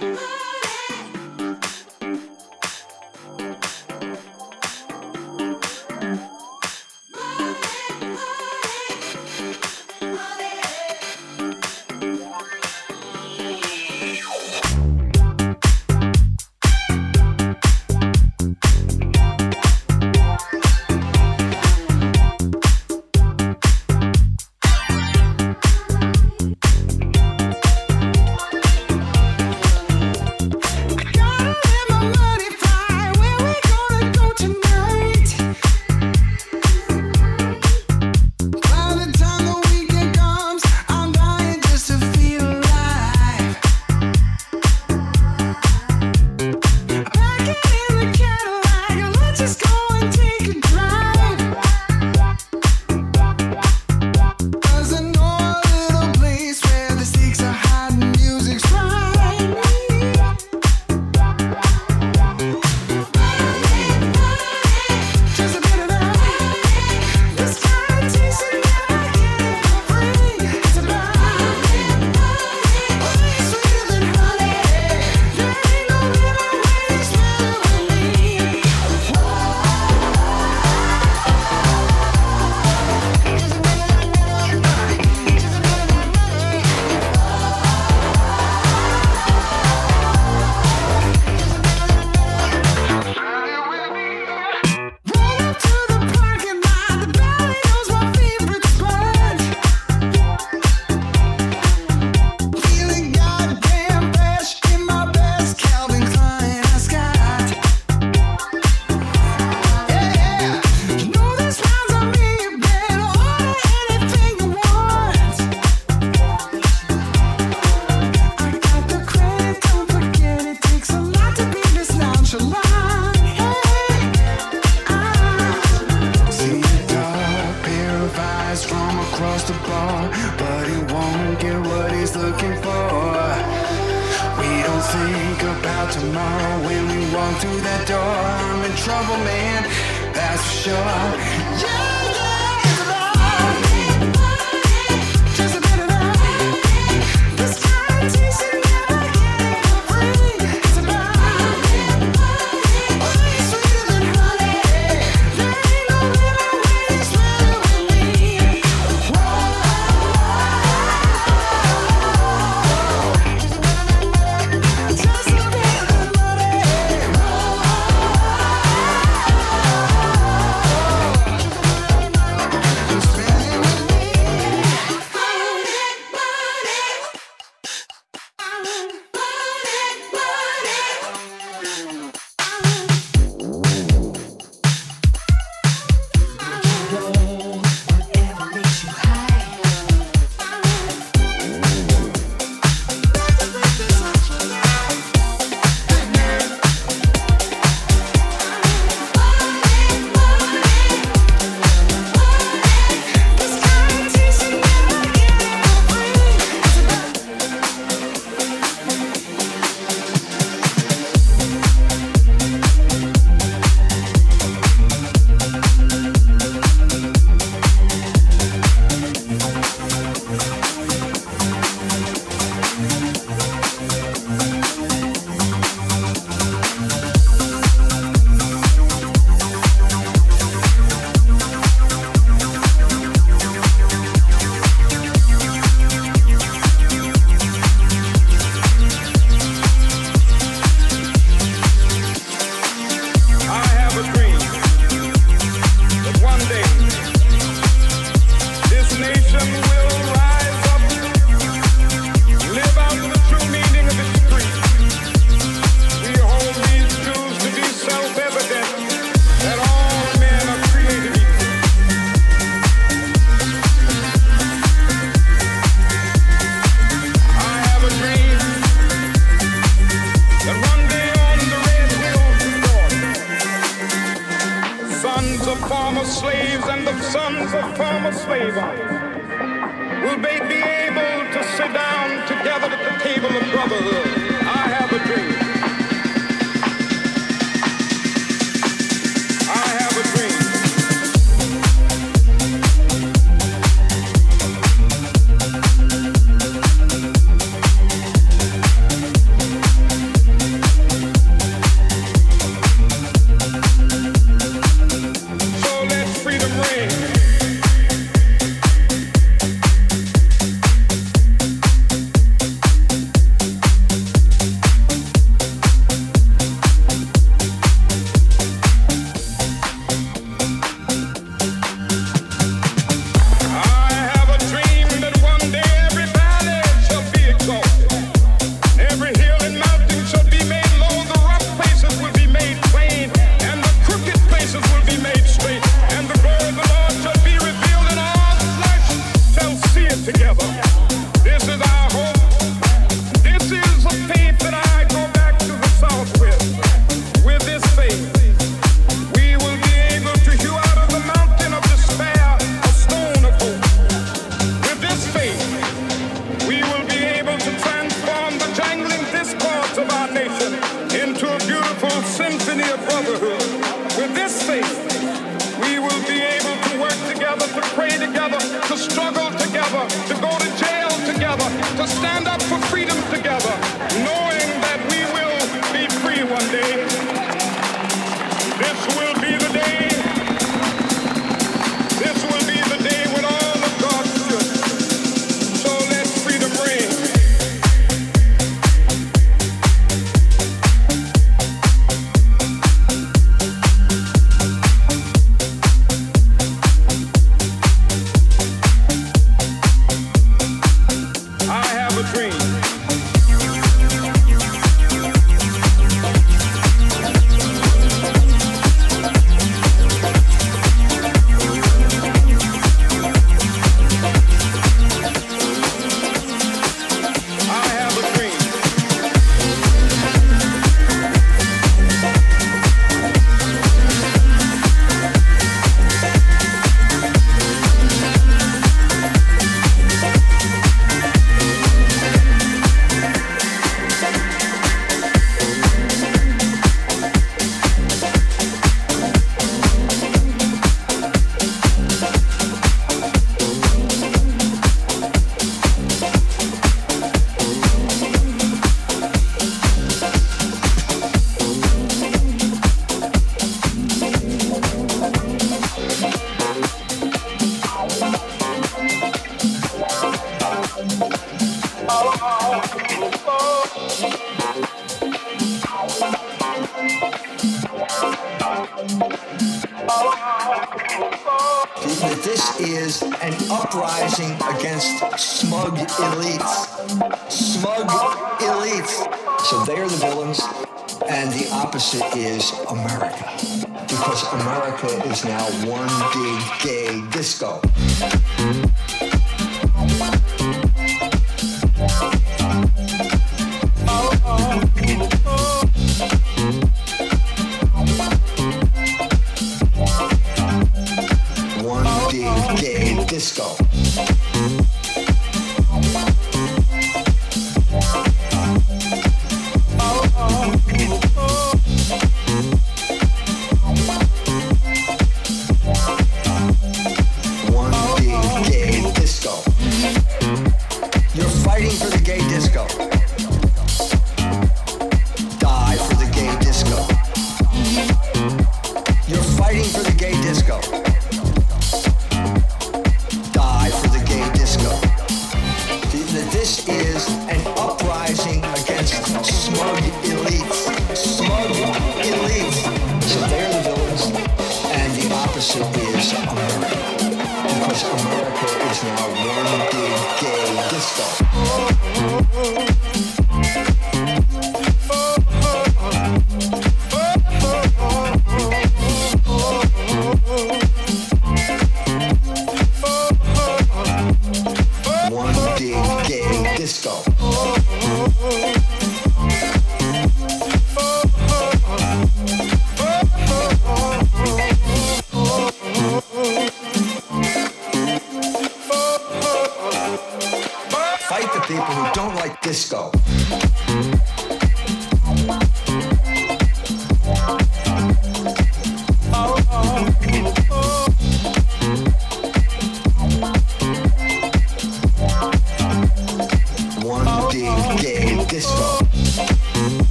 do.